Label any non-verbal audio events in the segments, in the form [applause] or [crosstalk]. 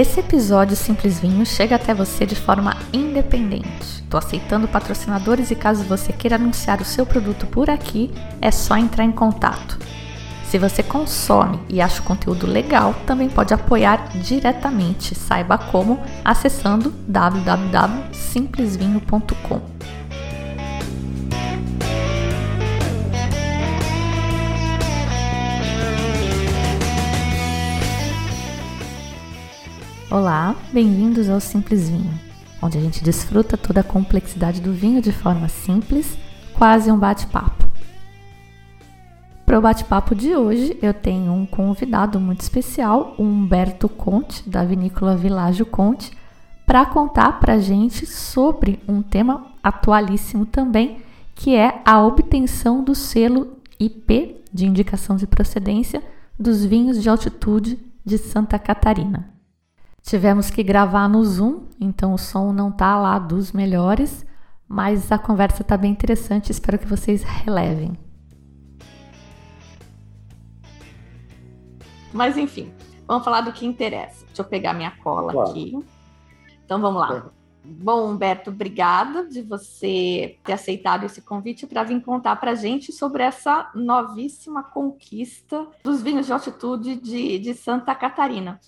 Esse episódio Simples Vinho chega até você de forma independente. Estou aceitando patrocinadores e caso você queira anunciar o seu produto por aqui, é só entrar em contato. Se você consome e acha o conteúdo legal, também pode apoiar diretamente. Saiba como acessando www.simplesvinho.com. Olá, bem-vindos ao Simples Vinho, onde a gente desfruta toda a complexidade do vinho de forma simples, quase um bate-papo. Para o bate-papo de hoje, eu tenho um convidado muito especial, o Humberto Conte, da vinícola Világio Conte, para contar para gente sobre um tema atualíssimo também, que é a obtenção do selo IP de indicação de procedência dos vinhos de altitude de Santa Catarina. Tivemos que gravar no Zoom, então o som não tá lá dos melhores, mas a conversa tá bem interessante, espero que vocês relevem. Mas enfim, vamos falar do que interessa. Deixa eu pegar minha cola claro. aqui. Então vamos lá. É. Bom, Humberto, obrigada de você ter aceitado esse convite para vir contar para a gente sobre essa novíssima conquista dos vinhos de altitude de, de Santa Catarina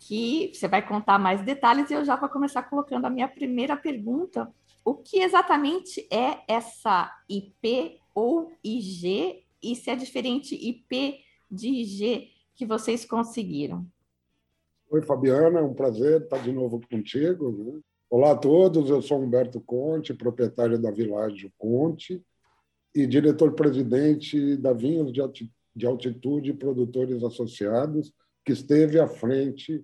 que você vai contar mais detalhes e eu já vou começar colocando a minha primeira pergunta. O que exatamente é essa IP ou IG e se é diferente IP de IG que vocês conseguiram? Oi, Fabiana, é um prazer estar de novo contigo. Né? Olá a todos, eu sou Humberto Conte, proprietário da Világio Conte e diretor-presidente da Vinhos de Altitude Produtores Associados, que esteve à frente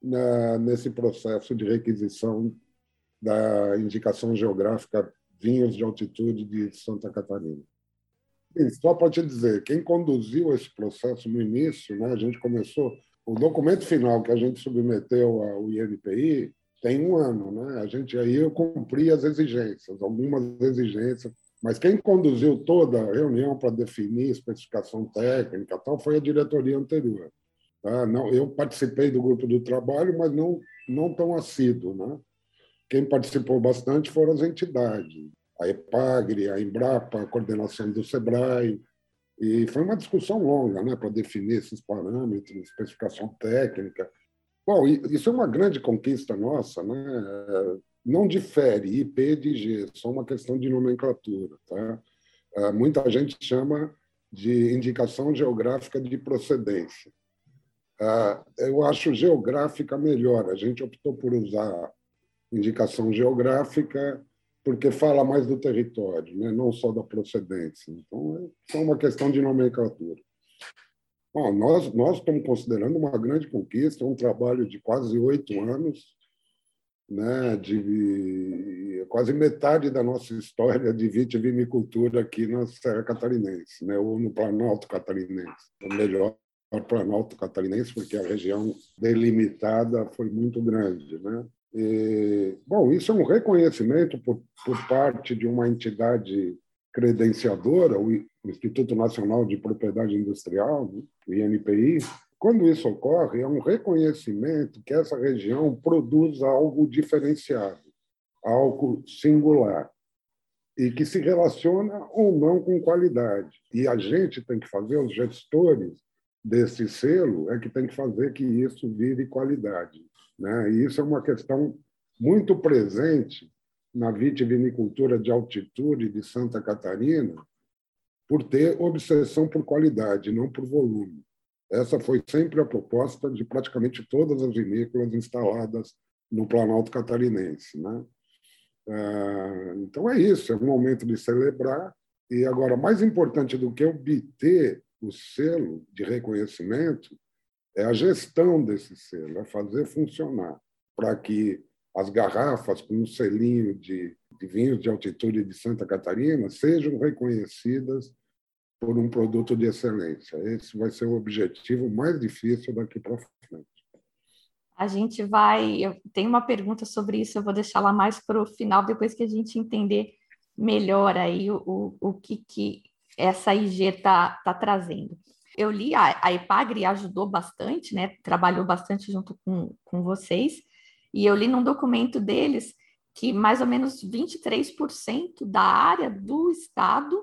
na, nesse processo de requisição da indicação geográfica vinhos de altitude de Santa Catarina. E só para te dizer, quem conduziu esse processo no início, né, a gente começou, o documento final que a gente submeteu ao INPI tem um ano, né? A gente aí eu cumpri as exigências, algumas exigências, mas quem conduziu toda a reunião para definir especificação técnica, tal, foi a diretoria anterior. Tá? Não, eu participei do grupo do trabalho, mas não, não tão assíduo. Né? Quem participou bastante foram as entidades, a EPAGRE, a Embrapa, a coordenação do SEBRAE, e foi uma discussão longa né, para definir esses parâmetros, especificação técnica. Bom, isso é uma grande conquista nossa, né? não difere IP de G, só uma questão de nomenclatura. Tá? Ah, muita gente chama de indicação geográfica de procedência. Ah, eu acho geográfica melhor. A gente optou por usar indicação geográfica porque fala mais do território, né? não só da procedência. Então, é só uma questão de nomenclatura. Bom, nós, nós estamos considerando uma grande conquista, um trabalho de quase oito anos, né, de quase metade da nossa história de vitivinicultura aqui na Serra Catarinense, né, ou no Planalto Catarinense, ou melhor, o Planalto Catarinense, porque a região delimitada foi muito grande. Né? E, bom, isso é um reconhecimento por, por parte de uma entidade credenciadora, o Instituto Nacional de Propriedade Industrial, né? o INPI. Quando isso ocorre, é um reconhecimento que essa região produz algo diferenciado, algo singular e que se relaciona ou não com qualidade. E a gente tem que fazer, os gestores, desse selo é que tem que fazer que isso vire qualidade. Né? E isso é uma questão muito presente na vitivinicultura de altitude de Santa Catarina, por ter obsessão por qualidade, não por volume. Essa foi sempre a proposta de praticamente todas as vinícolas instaladas no Planalto Catarinense. Né? Ah, então é isso, é um momento de celebrar. E agora, mais importante do que obter o selo de reconhecimento é a gestão desse selo, é fazer funcionar para que as garrafas com um selinho de, de vinhos de altitude de Santa Catarina sejam reconhecidas por um produto de excelência. Esse vai ser o objetivo mais difícil daqui para frente. a gente vai. Eu tenho uma pergunta sobre isso, eu vou deixar lá mais para o final, depois que a gente entender melhor aí o, o, o que, que essa IG está tá trazendo. Eu li, a, a EPAGRE ajudou bastante, né? Trabalhou bastante junto com, com vocês, e eu li num documento deles que mais ou menos 23% da área do estado,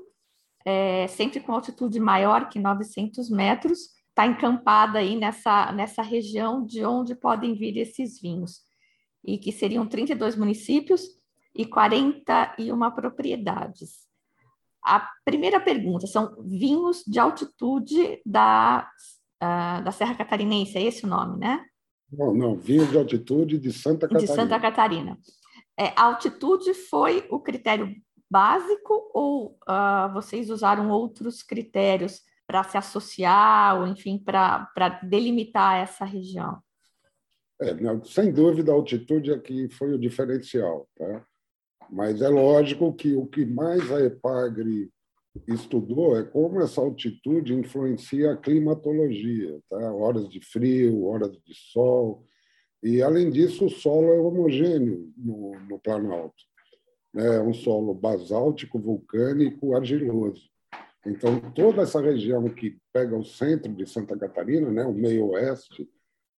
é, sempre com altitude maior que 900 metros, está encampada aí nessa, nessa região de onde podem vir esses vinhos, e que seriam 32 municípios e 41 propriedades. A primeira pergunta são vinhos de altitude da, uh, da Serra Catarinense, é esse o nome, né? Não, não, vinhos de altitude de Santa Catarina. De Santa Catarina. É, a altitude foi o critério básico ou uh, vocês usaram outros critérios para se associar, ou enfim, para delimitar essa região? É, sem dúvida, a altitude aqui é foi o diferencial. Tá? Mas é lógico que o que mais a EPAGRE estudou é como essa altitude influencia a climatologia, tá? horas de frio, horas de sol. E, além disso, o solo é homogêneo no, no Planalto. É um solo basáltico, vulcânico, argiloso. Então, toda essa região que pega o centro de Santa Catarina, né, o meio-oeste,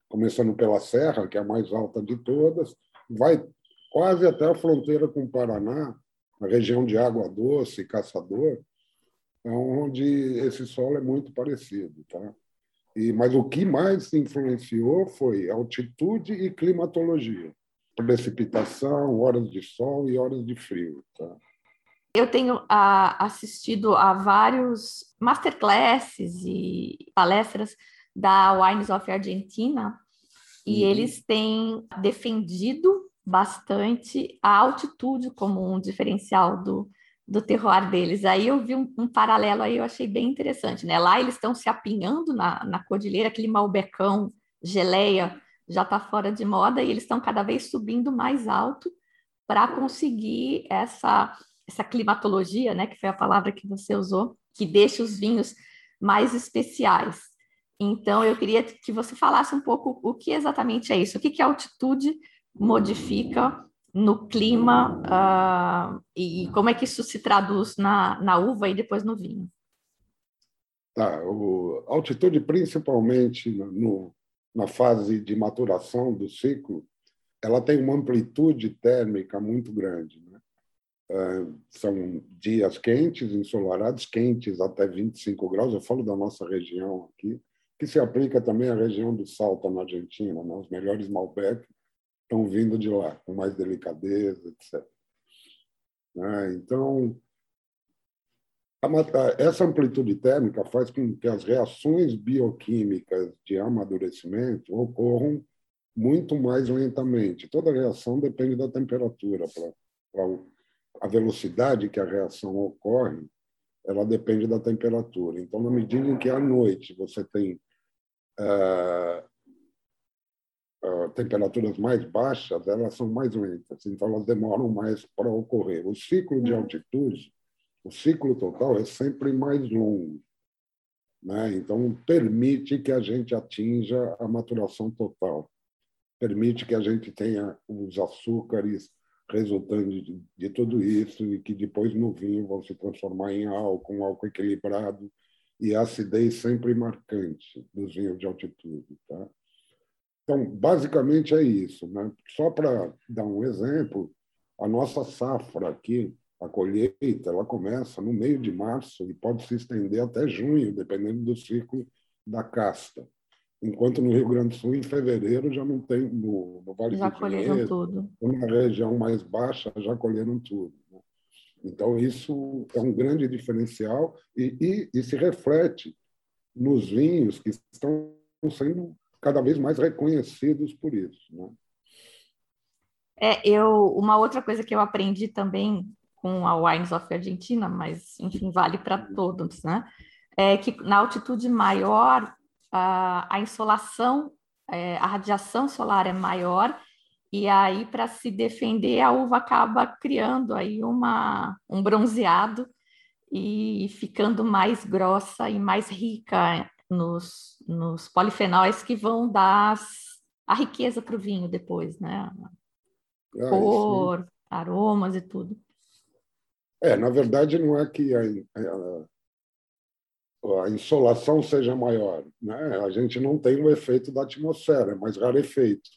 começando pela Serra, que é a mais alta de todas, vai quase até a fronteira com o Paraná, na região de Água Doce, Caçador, onde esse solo é muito parecido. Tá? E, mas o que mais influenciou foi altitude e climatologia. Precipitação, horas de sol e horas de frio. Tá? Eu tenho a, assistido a vários masterclasses e palestras da Wines of Argentina e uhum. eles têm defendido bastante a altitude como um diferencial do, do terroir deles. Aí eu vi um, um, paralelo aí, eu achei bem interessante, né? Lá eles estão se apinhando na, na cordilheira, aquele malbecão, geleia, já está fora de moda, e eles estão cada vez subindo mais alto para conseguir essa essa climatologia, né, que foi a palavra que você usou, que deixa os vinhos mais especiais. Então, eu queria que você falasse um pouco o que exatamente é isso, o que, a altitude modifica no clima uh, e como é que isso se traduz na, na uva e depois no vinho. Tá, o, a altitude, principalmente no, na fase de maturação do ciclo, ela tem uma amplitude térmica muito grande. Né? são dias quentes, ensolarados, quentes até 25 graus. Eu falo da nossa região aqui, que se aplica também à região do Salta, na Argentina. Né? Os melhores Malbec estão vindo de lá, com mais delicadeza, etc. Né? Então, essa amplitude térmica faz com que as reações bioquímicas de amadurecimento ocorram muito mais lentamente. Toda reação depende da temperatura para a velocidade que a reação ocorre, ela depende da temperatura. Então, na medida em que à noite você tem uh, uh, temperaturas mais baixas, elas são mais lentas, então elas demoram mais para ocorrer. O ciclo de altitude, o ciclo total é sempre mais longo. Né? Então, permite que a gente atinja a maturação total, permite que a gente tenha os açúcares resultante de, de, tudo isso e que depois no vinho vão se transformar em álcool, um álcool equilibrado e acidez sempre marcante dos vinhos de altitude. Tá? Então, basicamente é isso. Né? Só para dar um exemplo, a nossa safra aqui, a colheita, ela começa no meio de março e pode se estender até junho, dependendo do ciclo da casta. Enquanto no Rio Grande do Sul, em fevereiro, já não tem, no, no Vale já do colheram tudo. Na região mais baixa, já colheram tudo. Né? Então, isso é um grande diferencial e, e, e, se reflete nos vinhos que estão sendo cada vez mais reconhecidos por isso. Né? É, eu, uma outra coisa que eu aprendi também com a Wines of Argentina, mas, enfim, vale para todos, né? É que na altitude maior, a, a insolação, é, a radiação solar é maior, e aí, para se defender, a uva acaba criando aí uma, um bronzeado e ficando mais grossa e mais rica nos, nos polifenóis que vão dar a riqueza para o vinho depois, né? Ah, Cor, aromas e tudo. É, na verdade, não é que a, a, a, insolação seja maior. Né? A gente não tem o efeito da atmosfera, é mais rarefeito.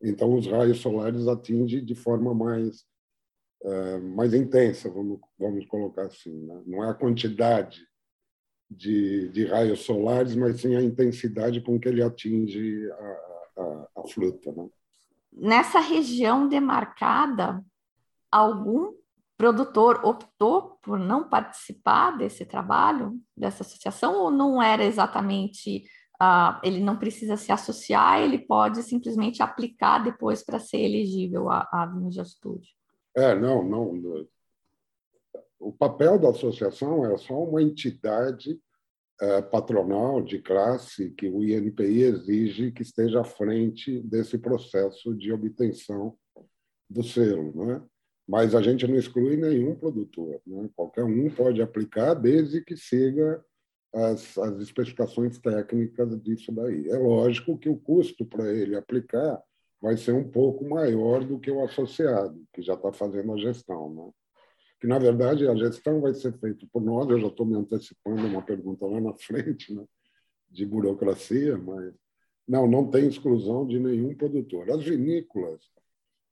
Então, os raios solares atingem de forma mais, é, mais intensa, vamos, vamos colocar assim. Né? Não é a quantidade de, de raios solares, mas sim a intensidade com que ele atinge a, a, a fruta. Né? Nessa região demarcada, algum produtor optou por não participar desse trabalho, dessa associação, ou não era exatamente, uh, ele não precisa se associar, ele pode simplesmente aplicar depois para ser elegível a, a vinho de estúdio? É, não, não. O papel da associação é só uma entidade é, patronal de classe que o INPI exige que esteja à frente desse processo de obtenção do selo, né? mas a gente não exclui nenhum produtor. Né? Qualquer um pode aplicar, desde que siga as, as especificações técnicas disso daí. É lógico que o custo para ele aplicar vai ser um pouco maior do que o associado, que já está fazendo a gestão. Né? Que, na verdade, a gestão vai ser feita por nós, eu já estou me antecipando uma pergunta lá na frente, né? de burocracia, mas não, não tem exclusão de nenhum produtor. As vinícolas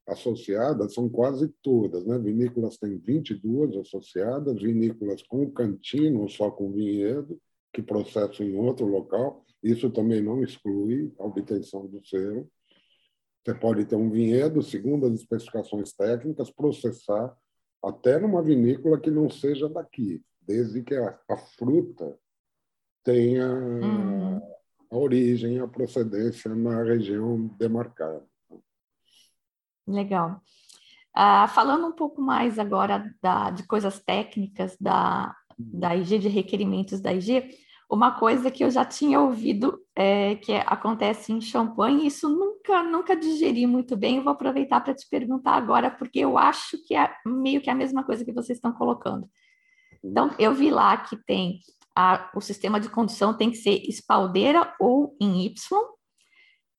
associadas são quase todas. Né? Vinícolas têm 22 associadas, vinícolas com cantina ou só com vinhedo, que processam em outro local. Isso também não exclui a obtenção do selo. Você pode ter um vinhedo, segundo as especificações técnicas, processar até numa vinícola que não seja daqui, desde que a, a fruta tenha uhum. a origem, a procedência na região demarcada. Legal. Uh, falando um pouco mais agora da, de coisas técnicas da, da IG, de requerimentos da IG, uma coisa que eu já tinha ouvido é, que acontece em champanhe, isso nunca, nunca digeri muito bem, eu vou aproveitar para te perguntar agora, porque eu acho que é meio que a mesma coisa que vocês estão colocando. Então, eu vi lá que tem a, o sistema de condução tem que ser espaldeira ou em Y,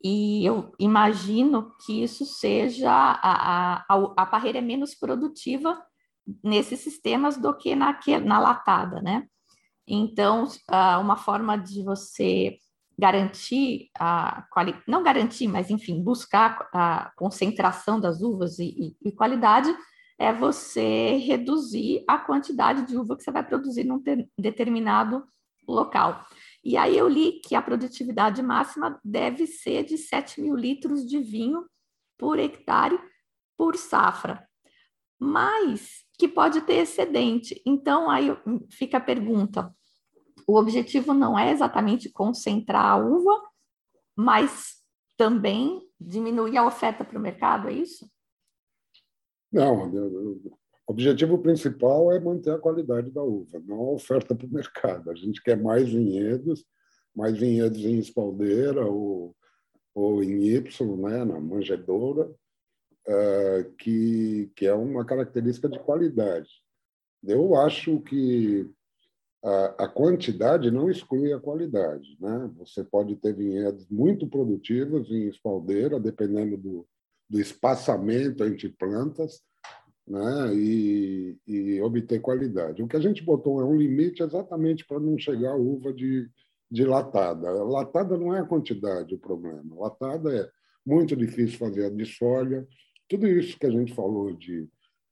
e eu imagino que isso seja a, a, a barreira é menos produtiva nesses sistemas do que na, na latada, né? Então, uma forma de você garantir a qualidade, não garantir, mas enfim, buscar a concentração das uvas e, e, e, qualidade é você reduzir a quantidade de uva que você vai produzir num determinado local. E aí eu li que a produtividade máxima deve ser de 7 mil litros de vinho por hectare por safra, mas que pode ter excedente. Então aí fica a pergunta: o objetivo não é exatamente concentrar a uva, mas também diminuir a oferta para o mercado, é isso? Não, o objetivo principal é manter a qualidade da uva, não a oferta para o mercado. A gente quer mais vinhedos, mais vinhedos em espaldeira ou, ou em Y, né, na manjedoura, que, que é uma característica de qualidade. Eu acho que a, a quantidade não exclui a qualidade. Né? Você pode ter vinhedos muito produtivos em espaldeira, dependendo do, do espaçamento entre plantas, né, e, e, obter qualidade. O que a gente botou é um limite exatamente para não chegar a uva de, de latada. Latada não é a quantidade o problema. Latada é muito difícil fazer a desfolha. Tudo isso que a gente falou de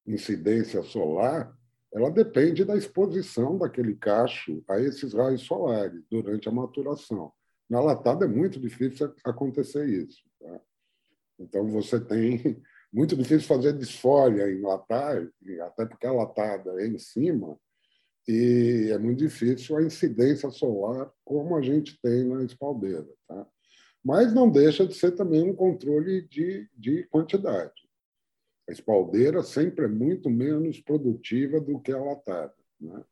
incidência solar, ela depende da exposição daquele cacho a esses raios solares durante a maturação. Na latada é muito difícil acontecer isso. Tá? Então, você tem [laughs] muito difícil fazer desfolha em latar, até porque a latada é em cima, e é muito difícil a incidência solar como a gente tem na espaldeira. Tá? Mas não deixa de ser também um controle de, de quantidade. A espaldeira sempre é muito menos produtiva do que a latada. Né?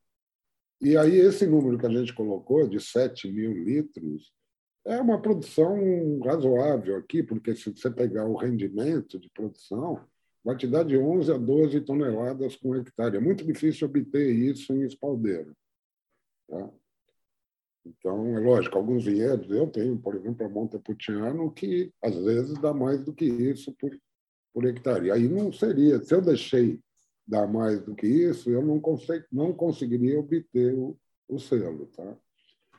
E aí esse número que a gente colocou, de 7 mil litros, é uma produção razoável aqui, porque se você pegar o rendimento de produção, vai te dar de 11 a 12 toneladas com hectare. É muito difícil obter isso em espaldeira. Tá? Então, é lógico, alguns vinhedos, eu tenho, por exemplo, a Montepulciano, que às vezes dá mais do que isso por, por hectare. Aí não seria, se eu deixei dar mais do que isso, eu não, consegui, não conseguiria obter o, o selo. Tá?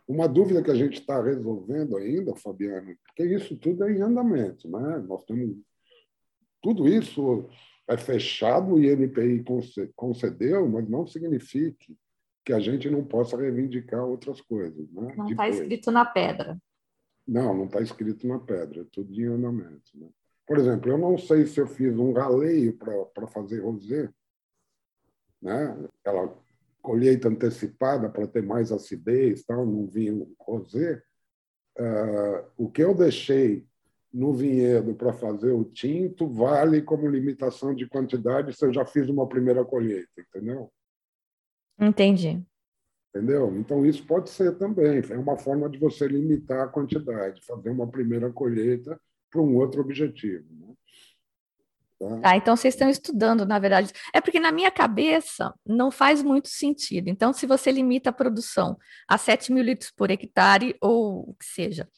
Uma dúvida que a gente está resolvendo ainda, Fabiano, porque isso tudo é em andamento. Né? Nós temos tudo isso é fechado, o INPI concedeu, mas não significa que a gente não possa reivindicar outras coisas. Né? Não está escrito na pedra. Não, não está escrito na pedra, é tudo em andamento. Né? Por exemplo, eu não sei se eu fiz um raleio para fazer rosé, né? aquela colheita antecipada para ter mais acidez, tal, num vinho rosé. Uh, o que eu deixei no vinhedo para fazer o tinto vale como limitação de quantidade se eu já fiz uma primeira colheita, entendeu? Entendi. Entendeu? Então, isso pode ser também. É uma forma de você limitar a quantidade, fazer uma primeira colheita para um outro objetivo. Né? Tá? Ah, então vocês estão estudando, na verdade. É porque na minha cabeça não faz muito sentido. Então, se você limita a produção a 7 mil litros por hectare, ou o que seja,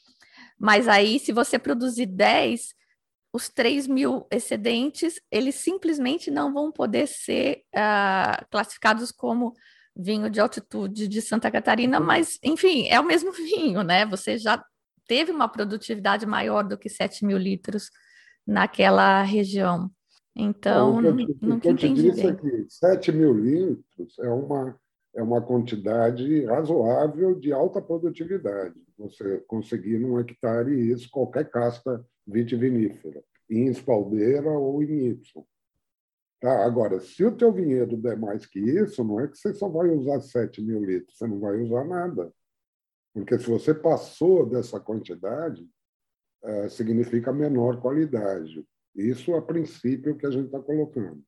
mas aí, se você produzir 10, os 3 mil excedentes, eles simplesmente não vão poder ser uh, classificados como vinho de altitude de Santa Catarina, mas, enfim, é o mesmo [laughs] vinho, né? Você já teve uma produtividade maior do que 7 mil litros naquela região. Então, não, te, não que disse bem. É que 7 mil litros é uma, é uma quantidade razoável de alta produtividade. Você conseguir num hectare isso, qualquer casta vitivinífera, em espaldeira ou em Y. Tá? Agora, se o teu vinhedo der mais que isso, não é que você só vai usar 7 mil litros, você não vai usar nada. Porque se você passou dessa quantidade, é, significa menor qualidade. Isso, a princípio, que a gente está colocando.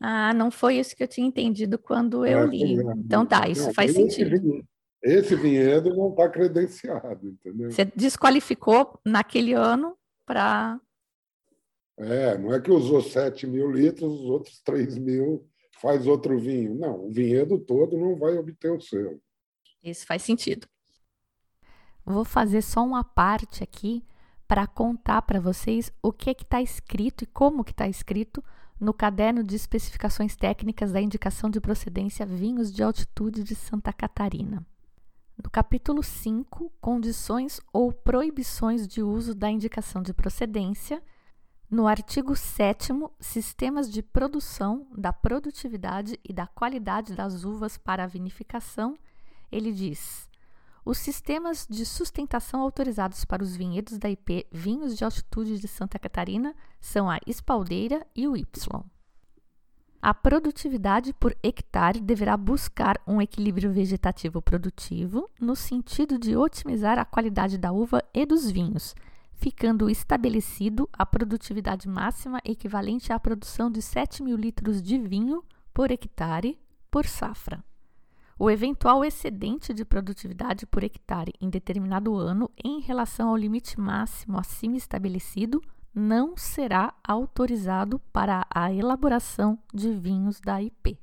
Ah, não foi isso que eu tinha entendido quando eu é, li. É, então tá, isso não, faz sentido. Vinhedo, esse vinhedo não está credenciado, entendeu? Você desqualificou naquele ano para é, não é que usou 7 mil litros, os outros 3 mil faz outro vinho. Não, o vinhedo todo não vai obter o selo. Isso faz sentido. Vou fazer só uma parte aqui para contar para vocês o que está escrito e como que está escrito no caderno de especificações técnicas da indicação de procedência vinhos de altitude de Santa Catarina. No capítulo 5, condições ou proibições de uso da indicação de procedência, no artigo 7, sistemas de produção da produtividade e da qualidade das uvas para a vinificação, ele diz: os sistemas de sustentação autorizados para os vinhedos da IP Vinhos de Altitude de Santa Catarina são a espaldeira e o Y. A produtividade por hectare deverá buscar um equilíbrio vegetativo produtivo no sentido de otimizar a qualidade da uva e dos vinhos ficando estabelecido a produtividade máxima equivalente à produção de 7 mil litros de vinho por hectare por safra. O eventual excedente de produtividade por hectare em determinado ano em relação ao limite máximo acima estabelecido não será autorizado para a elaboração de vinhos da IP.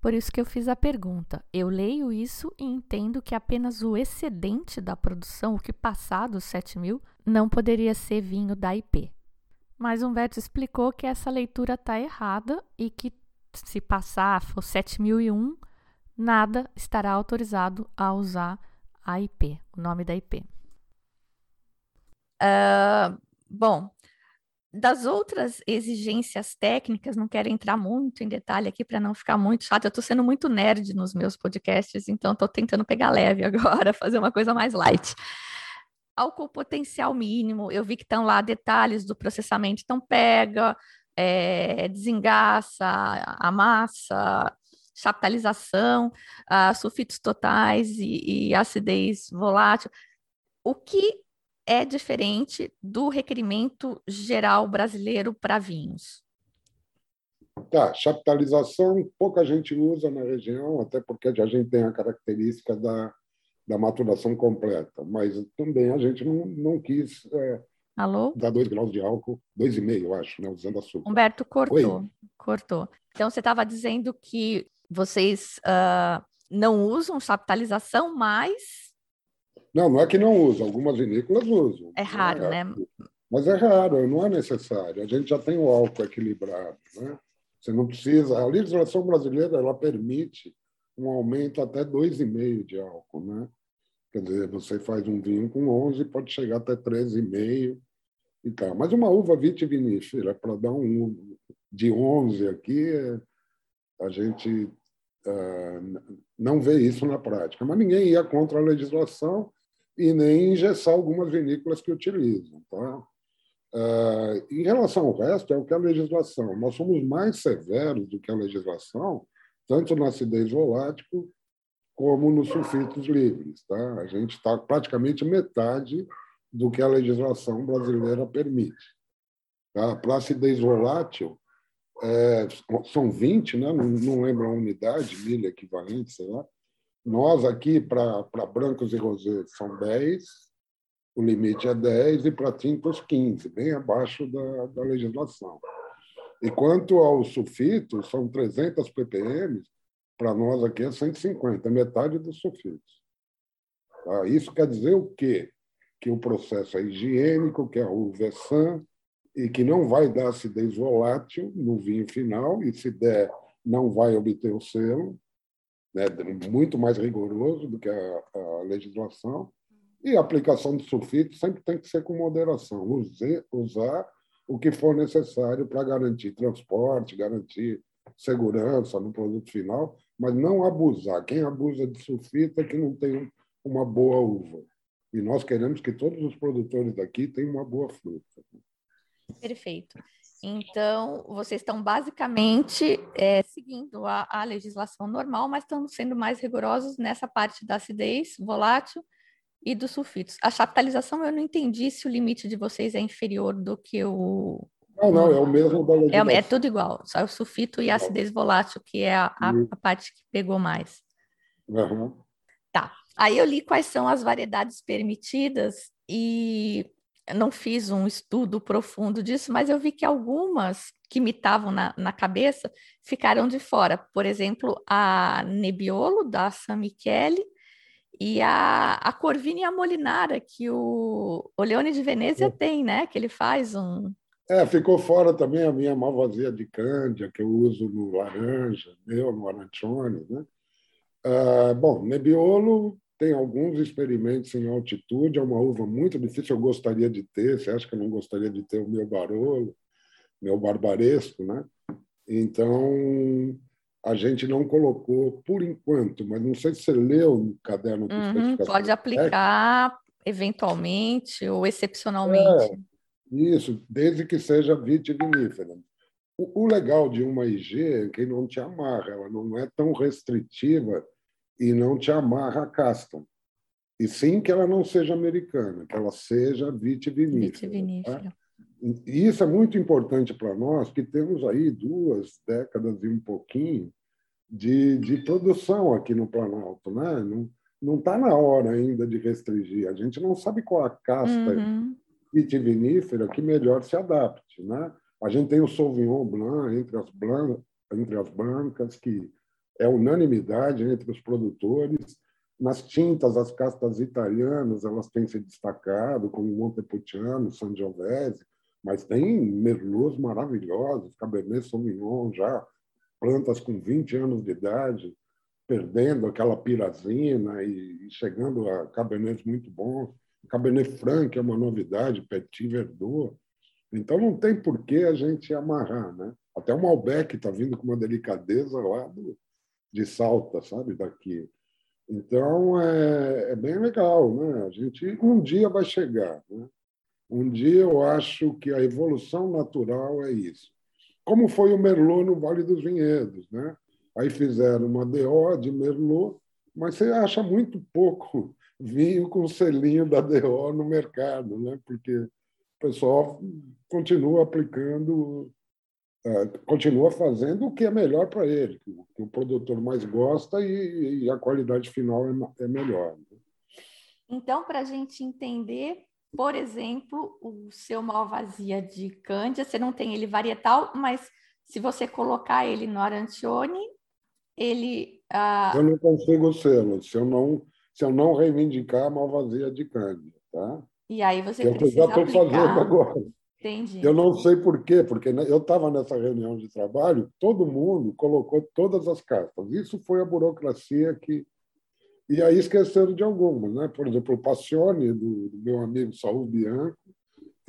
Por isso que eu fiz a pergunta. Eu leio isso e entendo que apenas o excedente da produção, o que passar dos 7 mil, não poderia ser vinho da IP. Mas Humberto explicou que essa leitura está errada e que se passar for 7001, nada estará autorizado a usar a IP, o nome da IP. Uh, ah, bom, das outras exigências técnicas, não quero entrar muito em detalhe aqui para não ficar muito chato. Eu estou sendo muito nerd nos meus podcasts, então estou tentando pegar leve [laughs] agora, fazer uma coisa mais light. Álcool potencial mínimo, eu vi que estão lá detalhes do processamento, então pega, é, desengaça, amassa, chaptalização, uh, sulfitos totais e, e acidez volátil. O que é diferente do requerimento geral brasileiro para vinhos? Tá, chaptalização pouca gente usa na região, até porque a gente tem a característica da, da maturação completa, mas também a gente não, não quis é, Alô? dar dois graus de álcool, dois e meio, eu acho, né, usando açúcar. Humberto cortou, Oi? cortou. Então você estava dizendo que vocês uh, não usam chaptalização, mas. Não, não é que não usam, algumas vinícolas usam. É raro, é, né? Mas é raro, não é necessário. A gente já tem o álcool equilibrado. Né? Você não precisa. A legislação brasileira ela permite um aumento até 2,5 de álcool. Né? Quer dizer, você faz um vinho com 11, pode chegar até 13,5 e tal. Mas uma uva vitivinífera, para dar um de 11 aqui, a gente uh, não vê isso na prática. Mas ninguém ia contra a legislação e nem engessar algumas vinícolas que utilizam. Tá? Uh, em relação ao resto, é o que a legislação. Nós somos mais severos do que a legislação, tanto na acidez volátil como nos sulfitos livres. Tá? A gente está praticamente metade do que a legislação brasileira permite. Tá? Para acidez volátil, é, são 20, né? não, não lembro a unidade, milha equivalente, sei lá. Nós aqui, para brancos e rosés, são 10, o limite é 10 e para tintas 15, bem abaixo da, da legislação. E quanto aos sulfitos, são 300 ppm, para nós aqui é 150, metade dos sulfitos. Tá? Isso quer dizer o quê? Que o processo é higiênico, que a é sã e que não vai dar acidez volátil no vinho final, e se der, não vai obter o selo, né? muito mais rigoroso do que a, a legislação. E a aplicação de sulfito sempre tem que ser com moderação, Use, usar o que for necessário para garantir transporte, garantir segurança no produto final, mas não abusar. Quem abusa de sulfito é que não tem uma boa uva. E nós queremos que todos os produtores daqui tenham uma boa fruta. Perfeito. Então, vocês estão basicamente é, seguindo a, a, legislação normal, mas estão sendo mais rigorosos nessa parte da acidez volátil e dos sulfitos. A chaptalização, eu não entendi se o limite de vocês é inferior do que o. Não, não, é o mesmo da É, é tudo igual, só o sulfito e a acidez volátil, que é a, a, a parte que pegou mais. Uhum. Tá. Aí eu li quais são as variedades permitidas e não fiz um estudo profundo disso, mas eu vi que algumas que me estavam na, na cabeça ficaram de fora. Por exemplo, a Nebbiolo, da San Michele, e a, a Corvina Molinara, que o, o Leone de Venezia é. tem, né? Que ele faz um. É, ficou fora também a minha malvasia de cândia, que eu uso no laranja, meu, no arancione, né? Ah, bom, Nebbiolo tem alguns experimentos em altitude, é uma uva muito difícil, eu gostaria de ter, você acha que eu não gostaria de ter o meu Barolo, meu Barbaresco, né? Então, a gente não colocou por enquanto, mas não sei se você leu no caderno de uhum, Pode aplicar eventualmente ou excepcionalmente. É, isso, desde que seja vitivinífera. O, o legal de uma IG é que não te amarra, ela não é tão restritiva e não te amarra a casta. E sim que ela não seja americana, que ela seja vitivinífera. vitivinífera. Tá? E isso é muito importante para nós, que temos aí duas décadas e um pouquinho de, de produção aqui no Planalto. Né? Não está na hora ainda de restringir. A gente não sabe qual a casta uhum. vitivinífera que melhor se adapte. Né? A gente tem o Sauvignon Blanc entre as, blan entre as brancas, que é unanimidade entre os produtores. Nas tintas, as castas italianas elas têm se destacado, como Montepulciano, Sangiovese, mas tem merlots maravilhosos, Cabernet Sauvignon já, plantas com 20 anos de idade, perdendo aquela pirazina e chegando a Cabernets muito bons. Cabernet Franc é uma novidade, Petit Verdot. Então não tem por que a gente amarrar, né? Até o Malbec está vindo com uma delicadeza lá do, de Salta, sabe, daqui. Então é, é, bem legal, né? A gente um dia vai chegar, né? Um dia eu acho que a evolução natural é isso. Como foi o Merlot no Vale dos Vinhedos, né? Aí fizeram uma DO de Merlot, mas você acha muito pouco [laughs] vinho com selinho da DO no mercado, né? Porque o pessoal continua aplicando, continua fazendo o que é melhor para ele, que o produtor mais gosta e, a qualidade final é, é melhor. Né? Então, para a gente entender por exemplo, o seu Malvasia de Cândia, você não tem ele varietal, mas se você colocar ele no Arancione, ele Eu não consigo selo se eu não, se eu não reivindicar a malvasia de Cândida. Tá? E aí você que precisa eu já estou fazendo agora. Entendi. Eu não sei por quê, porque eu estava nessa reunião de trabalho, todo mundo colocou todas as cartas. Isso foi a burocracia que. E aí esqueceram de algumas. Né? Por exemplo, o Passione, do, do meu amigo Saul Bianco,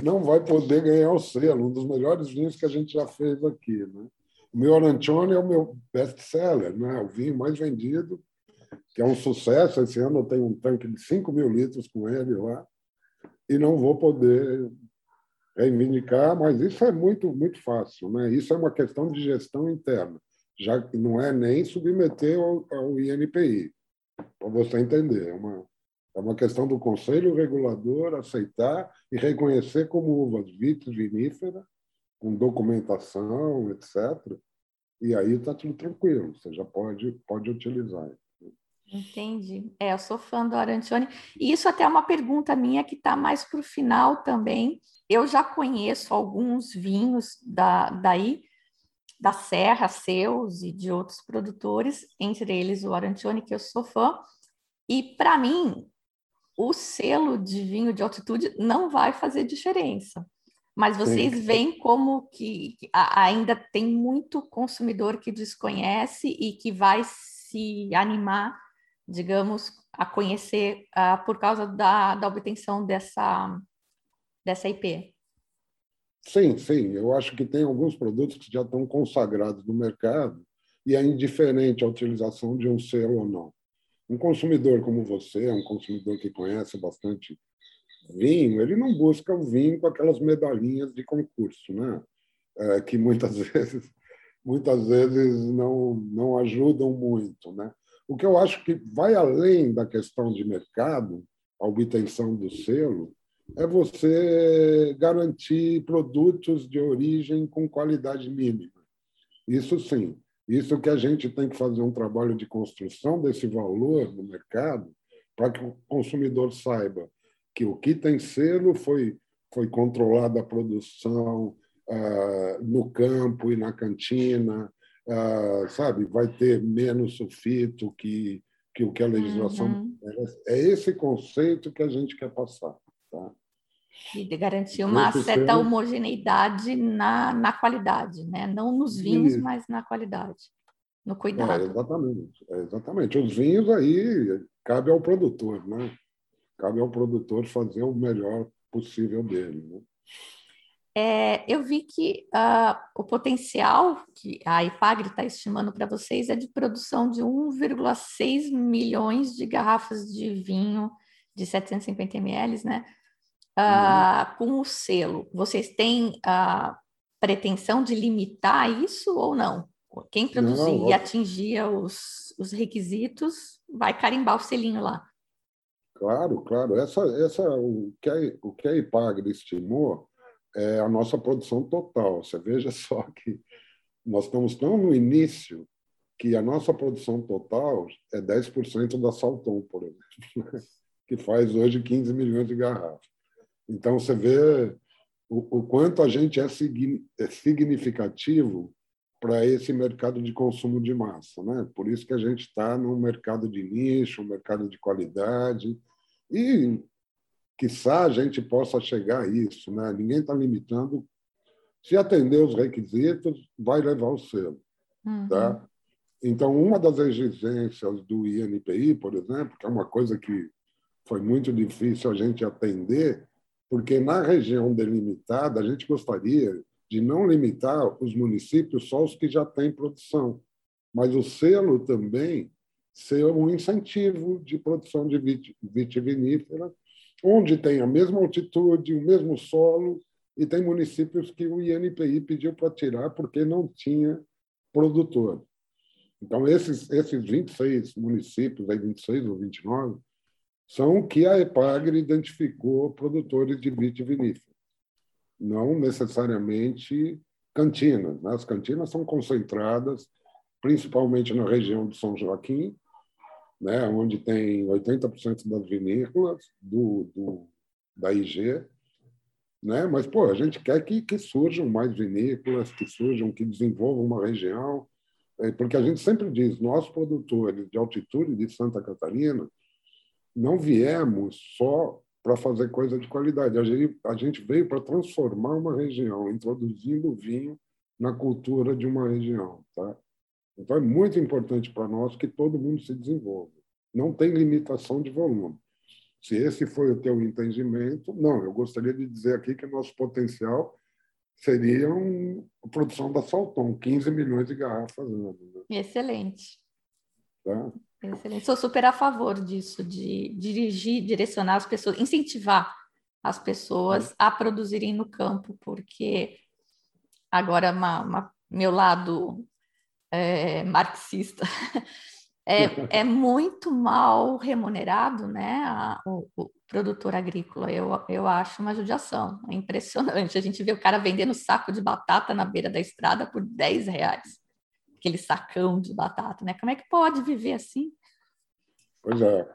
não vai poder ganhar o selo, um dos melhores vinhos que a gente já fez aqui. Né? O meu Arancione é o meu best-seller, né? o vinho mais vendido, que é um sucesso. Esse ano eu tenho um tanque de 5 mil litros com ele lá e não vou poder reivindicar, mas isso é muito, muito fácil. Né? Isso é uma questão de gestão interna, já que não é nem submeter ao, ao INPI, para você entender. É uma, é uma questão do Conselho Regulador aceitar e reconhecer como uvas vitis vinífera, com documentação, etc. E aí está tudo tranquilo, você já pode, pode utilizar. Entendi. É, eu sou fã do Arancione. E isso até é uma pergunta minha que está mais para o final também. Eu já conheço alguns vinhos da, daí, da Serra, seus e de outros produtores, entre eles o Arancione, que eu sou fã. E para mim, o selo de vinho de altitude não vai fazer diferença. Mas vocês Sim. veem como que ainda tem muito consumidor que desconhece e que vai se animar digamos, a conhecer uh, por causa da, da obtenção dessa, dessa IP? Sim, sim. Eu acho que tem alguns produtos que já estão consagrados no mercado e é indiferente a utilização de um selo ou não. Um consumidor como você, um consumidor que conhece bastante vinho, ele não busca o vinho com aquelas medalhinhas de concurso, né? É, que muitas [laughs] vezes muitas vezes não não ajudam muito, né? O que eu acho que vai além da questão de mercado, a obtenção do selo, é você garantir produtos de origem com qualidade mínima. Isso sim. Isso que a gente tem que fazer um trabalho de construção desse valor no mercado para que o consumidor saiba que o que tem selo foi, foi controlada a produção ah, no campo e na cantina, ah, sabe, vai ter menos sulfito que, que o que a legislação. Uhum. É esse conceito que a gente quer passar. Tá? E de garantir uma certa homogeneidade na, na qualidade, né? não nos vinhos, Isso. mas na qualidade, no cuidado. É, exatamente, é, exatamente. Os vinhos aí cabe ao produtor, né? Cabe ao produtor fazer o melhor possível dele. Né? É, eu vi que uh, o potencial que a IPAGRE está estimando para vocês é de produção de 1,6 milhões de garrafas de vinho de 750 ml, né? Uh, uhum. Com o selo. Vocês têm a pretensão de limitar isso ou não? Quem produzir não, e atingir os, os requisitos vai carimbar o selinho lá. Claro, claro. Essa, essa, o, que a, o que a IPAGRE estimou é a nossa produção total. Você veja só que nós estamos tão no início que a nossa produção total é 10% da Salton, por exemplo, [laughs] que faz hoje 15 milhões de garrafas. Então, você vê o, o quanto a gente é, é significativo para esse mercado de consumo de massa. Né? Por isso que a gente está num mercado de nicho, um mercado de qualidade, e quiçá a gente possa chegar a isso. Né? Ninguém está limitando. Se atender os requisitos, vai levar o selo. Uhum. Tá? Então, uma das exigências do INPI, por exemplo, que é uma coisa que foi muito difícil a gente atender, porque na região delimitada a gente gostaria de não limitar os municípios só os que já têm produção, mas o selo também ser um incentivo de produção de vitivinífera onde tem a mesma altitude, o mesmo solo, e tem municípios que o INPI pediu para tirar porque não tinha produtor. Então, esses, esses 26 municípios, aí 26 ou 29, são que a EPAGRE identificou produtores de vitivinífera, não necessariamente cantinas. Né? As cantinas são concentradas principalmente na região de São Joaquim, né, onde tem 80% das vinícolas do, do, da IG. Né? Mas, pô, a gente quer que, que surjam mais vinícolas, que surjam, que desenvolvam uma região. é, porque a gente sempre diz, nós produtores de altitude de Santa Catarina não viemos só para fazer coisa de qualidade. A gente, a gente veio para transformar uma região, introduzindo o vinho na cultura de uma região. Tá? Então, é muito importante para nós que todo mundo se desenvolva. Não tem limitação de volume. Se esse foi o teu entendimento, não, eu gostaria de dizer aqui que nosso potencial seria a produção da Salton, 15 milhões de garrafas ano. Né? Excelente. Tá? Excelente. Sou super a favor disso, de dirigir, direcionar as pessoas, incentivar as pessoas a produzirem no campo, porque agora uma, uma, meu lado é, marxista [laughs] é, [laughs] é muito mal remunerado, né? A, o, o, produtor agrícola. Eu, eu acho uma judiação. É impressionante. A gente vê o cara vendendo saco de batata na beira da estrada por 10 reais aquele sacão de batata, né? Como é que pode viver assim? Pois é.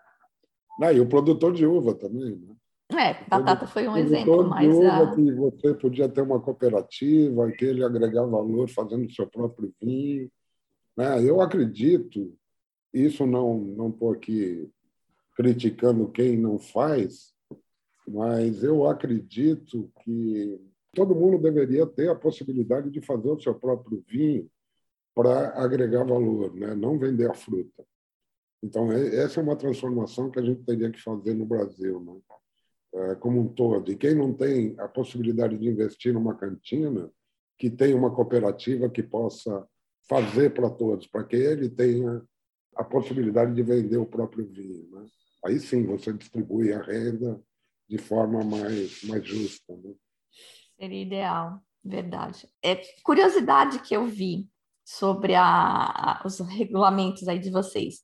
Ah, e o produtor de uva também, né? É, batata foi um exemplo, mas a... que você podia ter uma cooperativa, que ele agregar valor fazendo seu próprio vinho, né? Eu acredito, isso não não estou aqui criticando quem não faz, mas eu acredito que todo mundo deveria ter a possibilidade de fazer o seu próprio vinho para agregar valor, né? não vender a fruta. Então, essa é uma transformação que a gente teria que fazer no Brasil, né? É, como um todo. E quem não tem a possibilidade de investir numa cantina, que tenha uma cooperativa que possa fazer para todos, para que ele tenha a possibilidade de vender o próprio vinho. Né? Aí sim você distribui a renda de forma mais, mais justa. Né? Seria ideal, verdade. É curiosidade que eu vi sobre a, os regulamentos aí de vocês.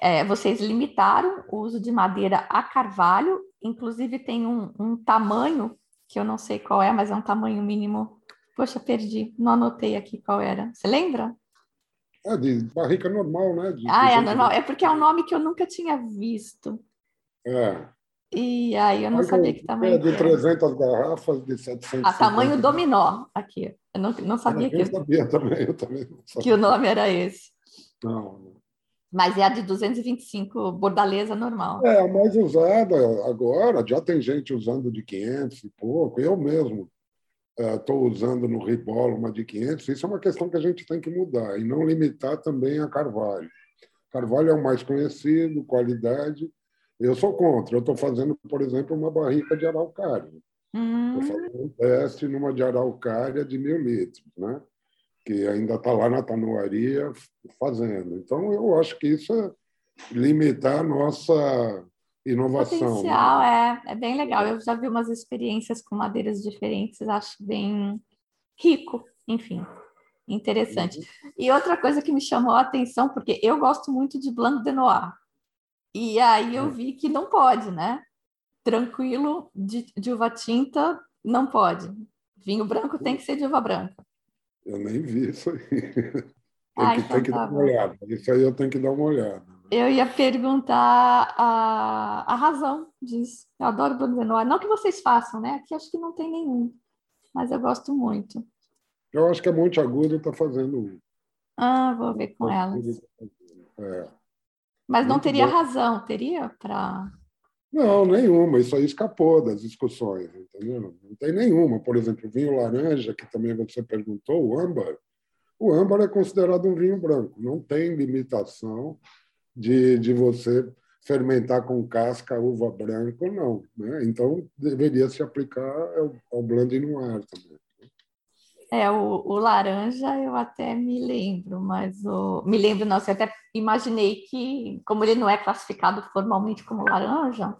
É, vocês limitaram o uso de madeira a carvalho, inclusive tem um, um, tamanho, que eu não sei qual é, mas é um tamanho mínimo. Poxa, perdi, não anotei aqui qual era. Você lembra? É de barrica normal, né? De, ah, é normal. É porque é um nome que eu nunca tinha visto. É. E aí eu não sabia que tamanho. É de 300 garrafas, de 700. Ah, tamanho dominó, aqui. Eu não, não sabia eu que. sabia também, eu também sabia. Que o nome era esse. Não. Mas é a de 225, bordaleza normal. É, a mais usada agora, já tem gente usando de 500 e pouco. Eu mesmo estou uh, usando no Ribolo uma de 500. Isso é uma questão que a gente tem que mudar e não limitar também a Carvalho. Carvalho é o mais conhecido, qualidade. Eu sou contra. Eu estou fazendo, por exemplo, uma barrica de araucária. Hum. Estou fazendo um teste numa de araucária de mil litros, né? que ainda está lá na tanuaria fazendo. Então, eu acho que isso é limitar a nossa inovação. Né? Potencial, né? é, é bem legal. Eu já vi umas experiências com madeiras diferentes, acho bem rico, enfim, interessante. Uhum. E outra coisa que me chamou a atenção, porque eu gosto muito de Blanc de Noir, e aí eu vi que não pode, né? Tranquilo de, de uva tinta não pode. Vinho branco tem que ser de uva branca. Eu nem vi isso aí. [laughs] Tem ah, que, então tem que tá dar uma olhada. Isso aí eu tenho que dar uma olhada. Eu ia perguntar a, a razão disso. Eu adoro Bruno Noir. Não que vocês façam, né? Aqui acho que não tem nenhum. Mas eu gosto muito. Eu acho que a Monte Agudo está fazendo um. Ah, vou ver com elas. É. Mas não teria bom. razão, teria para. Não, nenhuma. Isso aí escapou das discussões, entendeu? Não tem nenhuma. Por exemplo, o vinho laranja, que também você perguntou, o âmbar. O âmbar é considerado um vinho branco. Não tem limitação de, de você fermentar com casca uva branca ou não. Né? Então, deveria se aplicar ao, ao blend noir também. É, o, o, laranja eu até me lembro, mas o. Me lembro, não, eu até imaginei que, como ele não é classificado formalmente como laranja,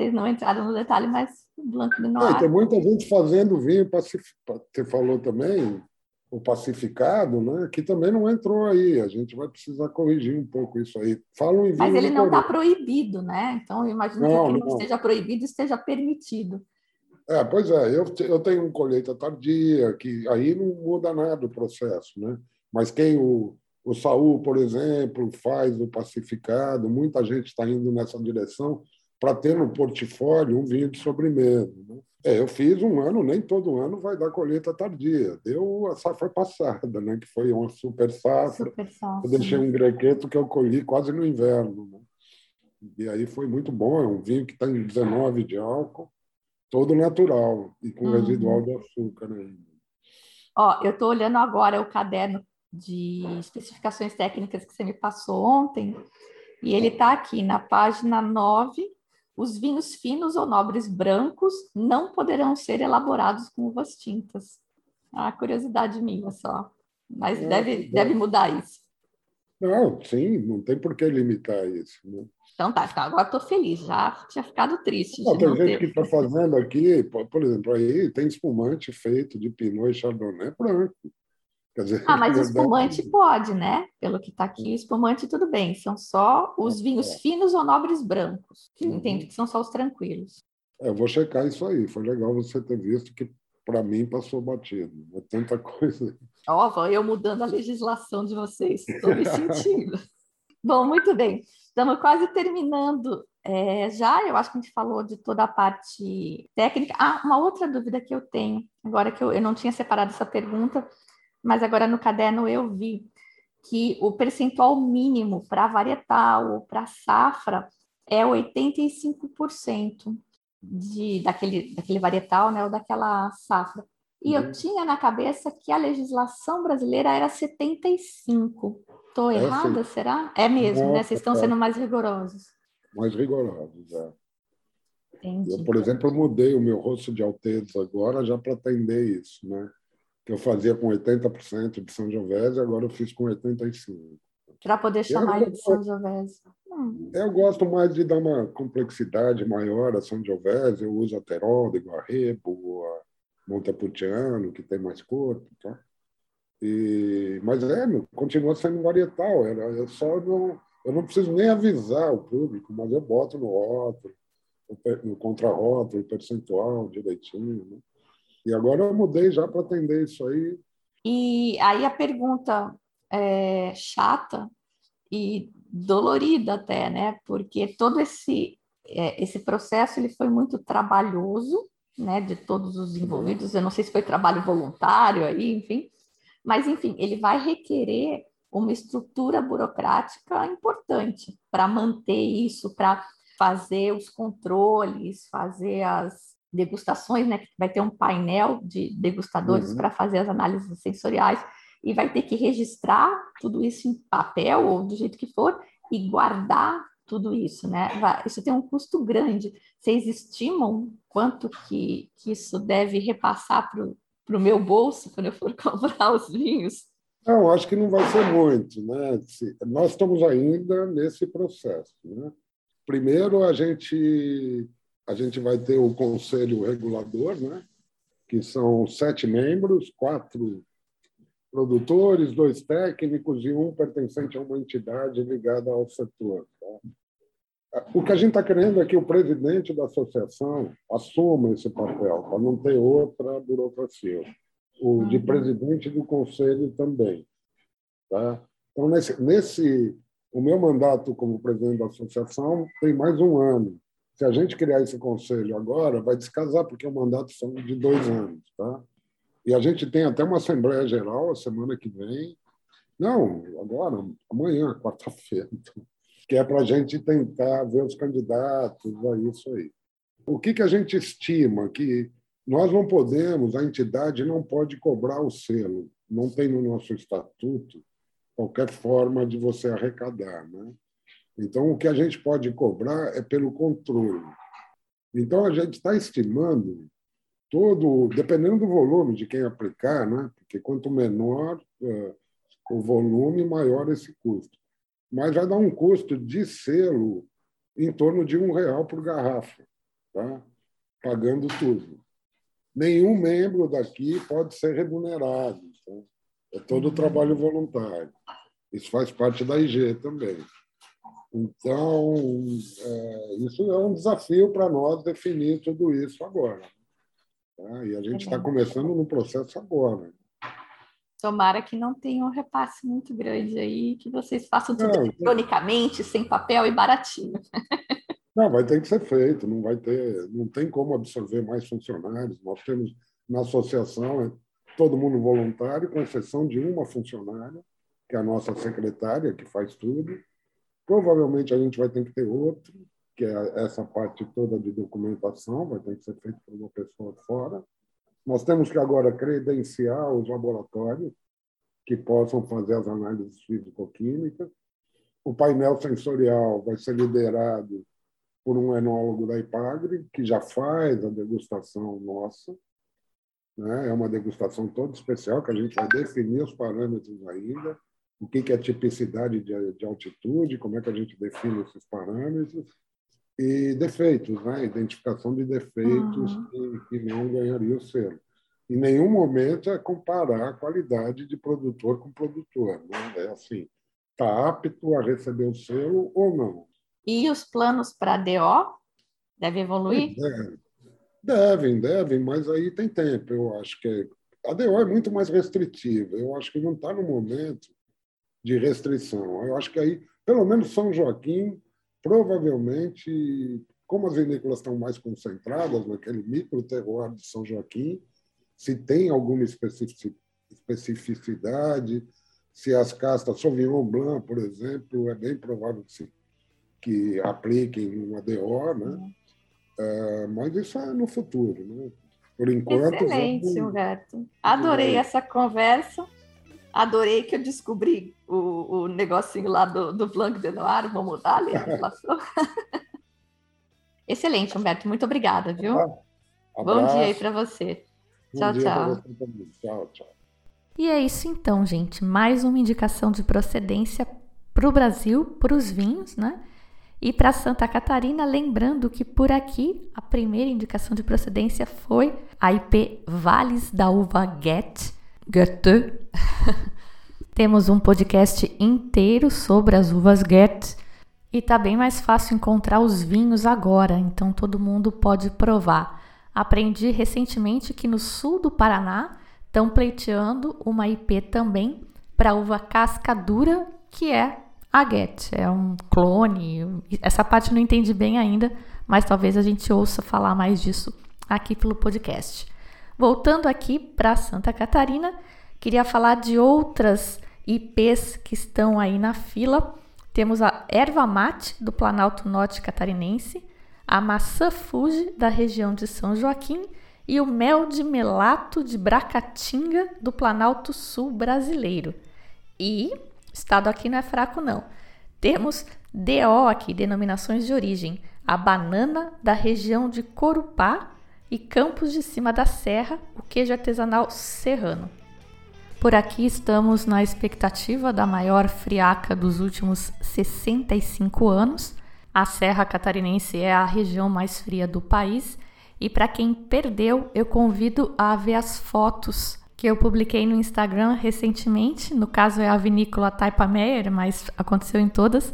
vocês não entraram no detalhe, mas Blanc de Noir. É, tem muita gente fazendo vinho, você falou também, o pacificado, né, que também não entrou aí. A gente vai precisar corrigir um pouco isso aí. Falam em Mas ele não está proibido, né? Então, eu imagino não, que ele não, não esteja proibido, esteja permitido. É, pois é, eu, eu tenho um colheita tardia, que aí não muda nada o processo, né? Mas quem o, o Saul, por exemplo, faz o pacificado, muita gente está indo nessa direção, para ter no portfólio um vinho de sobremesa. Né? É, eu fiz um ano, nem todo ano vai dar colheita tardia. Deu a safra passada, né? que foi uma super safra. Super safra. Eu deixei um grequeto que eu colhi quase no inverno. Né? E aí foi muito bom. É um vinho que tem 19 de álcool, todo natural e com uhum. residual de açúcar ainda. Ó, eu estou olhando agora o caderno de especificações técnicas que você me passou ontem, e ele está aqui na página 9. Os vinhos finos ou nobres brancos não poderão ser elaborados com uvas tintas. Ah, curiosidade minha só. Mas é, deve, deve mudar isso. Não, sim, não tem por que limitar isso. Né? Então tá, tá agora estou feliz, já tinha ficado triste. Não, tem gente que está fazendo aqui, por exemplo, aí tem espumante feito de Pinot e Chardonnay branco. Dizer, ah, mas [laughs] o espumante [laughs] pode, né? Pelo que está aqui, o espumante tudo bem. São só os vinhos é. finos ou nobres brancos. Que uhum. entendo que são só os tranquilos. É, eu vou checar isso aí. Foi legal você ter visto que para mim passou batido. É tanta coisa. Ó, eu mudando a legislação de vocês. Estou me sentindo. [laughs] Bom, muito bem. Estamos quase terminando é, já. Eu acho que a gente falou de toda a parte técnica. Ah, uma outra dúvida que eu tenho, agora que eu, eu não tinha separado essa pergunta, mas agora no caderno eu vi que o percentual mínimo para varietal ou para safra é 85% de, daquele, daquele varietal né, ou daquela safra. E uhum. eu tinha na cabeça que a legislação brasileira era 75. Estou é, errada, será? É mesmo, Nossa, né? Vocês estão sendo mais rigorosos. Mais rigorosos, é. Entendi. Eu, por exemplo, mudei o meu rosto de Alteza agora já para atender isso, né? Que eu fazia com 80% de São Jovese, agora eu fiz com 85%. Para poder chamar ele de São Jovese. Hum. Eu gosto mais de dar uma complexidade maior a São Jovese. Eu uso a Terol, de Guarrebo, a Montepulciano, que tem mais corpo. Tá? E, mas é, continua sendo varietal. Eu só não, eu não preciso nem avisar o público, mas eu boto no rótulo, no contrarótulo, percentual direitinho. Né? E agora eu mudei já para atender isso aí. E aí a pergunta é chata e dolorida até, né? Porque todo esse é, esse processo ele foi muito trabalhoso, né? De todos os envolvidos. Eu não sei se foi trabalho voluntário aí, enfim. Mas enfim, ele vai requerer uma estrutura burocrática importante para manter isso, para fazer os controles, fazer as degustações, né? Vai ter um painel de degustadores uhum. para fazer as análises sensoriais e vai ter que registrar tudo isso em papel ou do jeito que for e guardar tudo isso, né? Isso tem um custo grande. Vocês estimam quanto que, que isso deve repassar para o meu bolso quando eu for [laughs] comprar os vinhos? Não, acho que não vai ser muito, né? Nós estamos ainda nesse processo, né? Primeiro, a gente a gente vai ter o conselho regulador, né? que são sete membros, quatro produtores, dois técnicos e um pertencente a uma entidade ligada ao setor. Tá? O que a gente está querendo é que o presidente da associação assuma esse papel, para não ter outra burocracia. O de presidente do conselho também. Tá? Então, nesse, nesse, o meu mandato como presidente da associação tem mais um ano. Se a gente criar esse conselho agora, vai descasar, porque o mandato são de dois anos. Tá? E a gente tem até uma Assembleia Geral a semana que vem. Não, agora, amanhã, quarta-feira. Que é para a gente tentar ver os candidatos a isso aí. O que, que a gente estima? Que nós não podemos, a entidade não pode cobrar o selo. Não tem no nosso estatuto qualquer forma de você arrecadar. Né? Então, o que a gente pode cobrar é pelo controle. Então, a gente está estimando todo, dependendo do volume de quem aplicar, né? porque quanto menor é, o volume, maior esse custo. Mas vai dar um custo de selo em torno de um real por garrafa, tá? pagando tudo. Nenhum membro daqui pode ser remunerado. Tá? É todo trabalho voluntário. Isso faz parte da IG também. Então, é, isso é um desafio para nós definir tudo isso agora. Tá? E a gente está começando no processo agora. Tomara que não tenha um repasse muito grande aí, que vocês façam tudo não, eletronicamente, sem papel e baratinho. [laughs] Não, vai ter que ser feito, não vai ter, não tem como absorver mais funcionários. Nós temos na associação é todo mundo voluntário, com exceção de uma funcionária, que é a nossa secretária, que faz tudo. Provavelmente a gente vai ter que ter outro, que é essa parte toda de documentação, vai ter que ser feito por uma pessoa fora. Nós temos que agora credenciar os laboratórios que possam fazer as análises físico-químicas. O painel sensorial vai ser liderado por um enólogo da IPAGRE, que já faz a degustação nossa. Né? É uma degustação toda especial, que a gente vai definir os parâmetros ainda, o que é tipicidade de, altitude, como é que a gente define esses parâmetros, e defeitos, né? identificação de defeitos uhum. que, que não ganharia o selo. Em nenhum momento é comparar a qualidade de produtor com produtor. Né? É assim, está apto a receber o selo ou não. E os planos para DO devem evoluir? Devem, devem, devem, mas aí tem tempo. Eu acho que a DO é muito mais restritiva. Eu acho que não está no momento de restrição. Eu acho que aí, pelo menos São Joaquim, provavelmente, como as vinícolas estão mais concentradas naquele micro terroir de São Joaquim, se tem alguma especificidade, se as castas Sauvignon Blanc, por exemplo, é bem provável que sim que apliquem uma DO, né? Uhum. É, mas isso é no futuro, né? Por enquanto. Excelente, vamos... Humberto. Adorei é. essa conversa. Adorei que eu descobri o, o negocinho lá do, do Blanc de Noir. Vou mudar ali a legislação. [laughs] Excelente, Humberto. Muito obrigada, viu? Bom dia aí para você. Bom tchau, tchau. Tchau, tchau. E é isso então, gente. Mais uma indicação de procedência para o Brasil, para os vinhos, né? E para Santa Catarina, lembrando que por aqui a primeira indicação de procedência foi a IP Vales da Uva Get, Goethe. [laughs] Temos um podcast inteiro sobre as uvas Get e tá bem mais fácil encontrar os vinhos agora, então todo mundo pode provar. Aprendi recentemente que no sul do Paraná estão pleiteando uma IP também para uva casca dura, que é a Get. É um clone. Essa parte não entendi bem ainda, mas talvez a gente ouça falar mais disso aqui pelo podcast. Voltando aqui para Santa Catarina, queria falar de outras IPs que estão aí na fila. Temos a erva mate do Planalto Norte Catarinense, a maçã Fuji da região de São Joaquim e o mel de melato de Bracatinga do Planalto Sul brasileiro. E Estado aqui não é fraco, não. Temos DO aqui, denominações de origem. A banana da região de Corupá e Campos de Cima da Serra, o queijo artesanal serrano. Por aqui estamos na expectativa da maior friaca dos últimos 65 anos. A Serra Catarinense é a região mais fria do país e para quem perdeu, eu convido a ver as fotos que eu publiquei no Instagram recentemente. No caso é a vinícola Taipa Meyer, mas aconteceu em todas.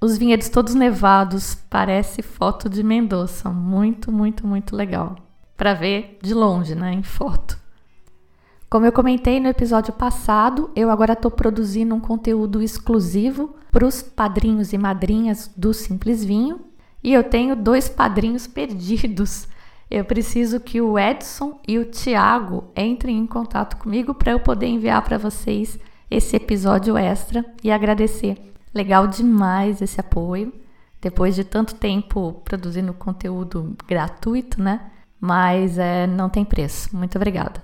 Os vinhedos todos nevados, parece foto de Mendoza. Muito, muito, muito legal. Para ver de longe, né, em foto. Como eu comentei no episódio passado, eu agora estou produzindo um conteúdo exclusivo para os padrinhos e madrinhas do Simples Vinho. E eu tenho dois padrinhos perdidos eu preciso que o Edson e o Tiago entrem em contato comigo para eu poder enviar para vocês esse episódio extra e agradecer. Legal demais esse apoio. Depois de tanto tempo produzindo conteúdo gratuito, né? Mas é, não tem preço. Muito obrigada.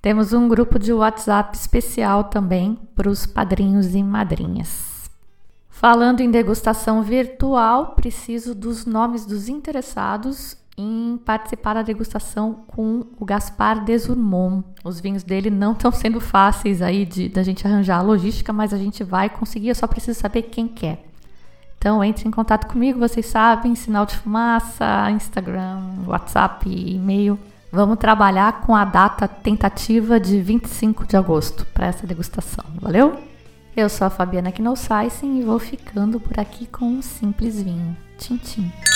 Temos um grupo de WhatsApp especial também para os padrinhos e madrinhas. Falando em degustação virtual, preciso dos nomes dos interessados em participar da degustação com o Gaspar Desurmont. Os vinhos dele não estão sendo fáceis aí de da gente arranjar a logística, mas a gente vai conseguir, eu só preciso saber quem quer. Então entre em contato comigo, vocês sabem, sinal de fumaça, Instagram, WhatsApp, e-mail. Vamos trabalhar com a data tentativa de 25 de agosto para essa degustação. Valeu? Eu sou a Fabiana Knossaisen e vou ficando por aqui com um simples vinho. Tchim, tchim.